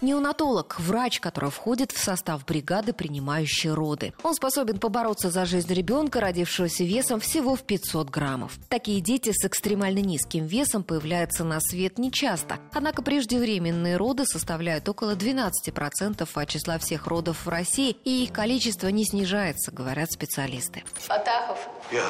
Неонатолог – врач, который входит в состав бригады, принимающей роды. Он способен побороться за жизнь ребенка, родившегося весом всего в 500 граммов. Такие дети с экстремально низким весом появляются на свет нечасто. Однако преждевременные роды составляют около 12% от числа всех родов в России, и их количество не снижается, говорят специалисты. Фатахов. Я.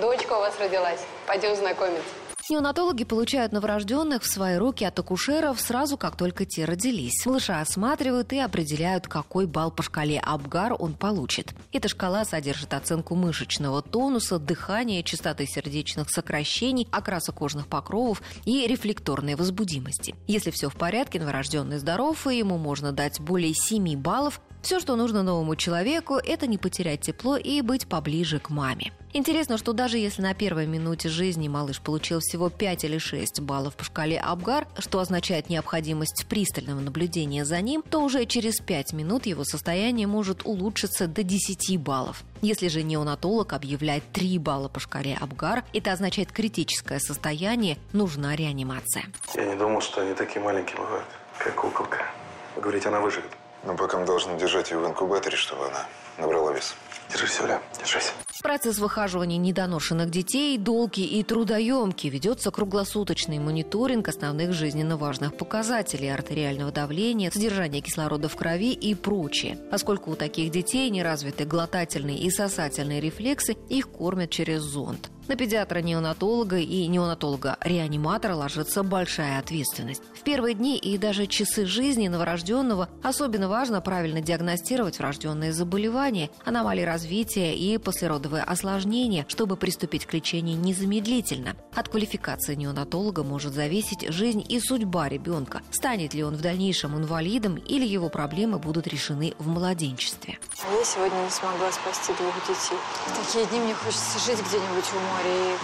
Дочка у вас родилась. Пойдем знакомиться. Неонатологи получают новорожденных в свои руки от акушеров сразу, как только те родились. Малыша осматривают и определяют, какой балл по шкале Абгар он получит. Эта шкала содержит оценку мышечного тонуса, дыхания, частоты сердечных сокращений, окраса кожных покровов и рефлекторной возбудимости. Если все в порядке, новорожденный здоров, и ему можно дать более 7 баллов, все, что нужно новому человеку, это не потерять тепло и быть поближе к маме. Интересно, что даже если на первой минуте жизни малыш получил всего 5 или 6 баллов по шкале Абгар, что означает необходимость пристального наблюдения за ним, то уже через 5 минут его состояние может улучшиться до 10 баллов. Если же неонатолог объявляет 3 балла по шкале Абгар, это означает критическое состояние, нужна реанимация. Я не думал, что они такие маленькие бывают, как куколка. Вы говорите, она выживет. Но пока мы должны держать ее в инкубаторе, чтобы она набрала вес. Держись, Оля, держись. Процесс выхаживания недоношенных детей долгий и трудоемкий. Ведется круглосуточный мониторинг основных жизненно важных показателей артериального давления, содержания кислорода в крови и прочее. Поскольку у таких детей не развиты глотательные и сосательные рефлексы, их кормят через зонд. На педиатра-неонатолога и неонатолога-реаниматора ложится большая ответственность. В первые дни и даже часы жизни новорожденного особенно важно правильно диагностировать врожденные заболевания, аномалии развития и послеродовые осложнения, чтобы приступить к лечению незамедлительно. От квалификации неонатолога может зависеть жизнь и судьба ребенка. Станет ли он в дальнейшем инвалидом или его проблемы будут решены в младенчестве. А я сегодня не смогла спасти двух детей. В такие дни мне хочется жить где-нибудь у моря и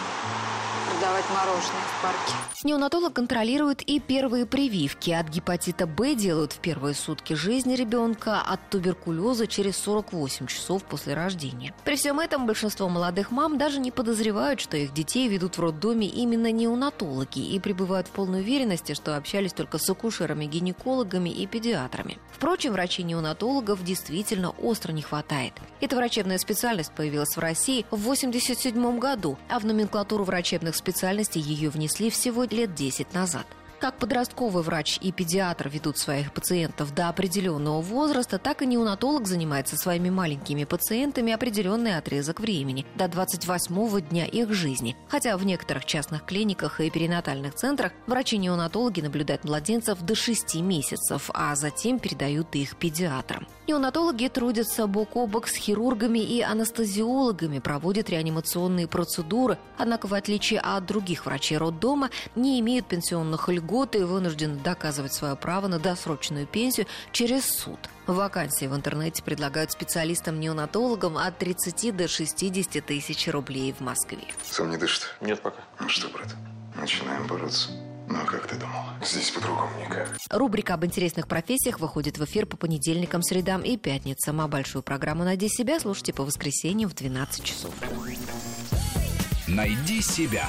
продавать мороженое в парке. Неонатолог контролирует и первые прививки. От гепатита Б делают в первые сутки жизни ребенка, от туберкулеза через 48 часов после рождения. При всем этом большинство молодых мам даже не подозревают, что их детей ведут в роддоме именно неонатологи и пребывают в полной уверенности, что общались только с акушерами, гинекологами и педиатрами. Впрочем, врачей-неонатологов действительно остро не хватает. Эта врачебная специальность появилась в России в 1987 году, а в номенклатуру врачебных специальностей ее внесли всего лет 10 назад. Как подростковый врач и педиатр ведут своих пациентов до определенного возраста, так и неонатолог занимается своими маленькими пациентами определенный отрезок времени, до 28-го дня их жизни. Хотя в некоторых частных клиниках и перинатальных центрах врачи-неонатологи наблюдают младенцев до 6 месяцев, а затем передают их педиатрам. Неонатологи трудятся бок о бок с хирургами и анестезиологами, проводят реанимационные процедуры, однако в отличие от других врачей роддома не имеют пенсионных льгот и вынуждены доказывать свое право на досрочную пенсию через суд. Вакансии в интернете предлагают специалистам-неонатологам от 30 до 60 тысяч рублей в Москве. Сам не дышит? Нет пока. Ну что, брат, начинаем бороться. Ну, а как ты думал? Здесь по-другому никак. Рубрика об интересных профессиях выходит в эфир по понедельникам, средам и пятницам. А большую программу «Найди себя» слушайте по воскресеньям в 12 часов. Найди себя.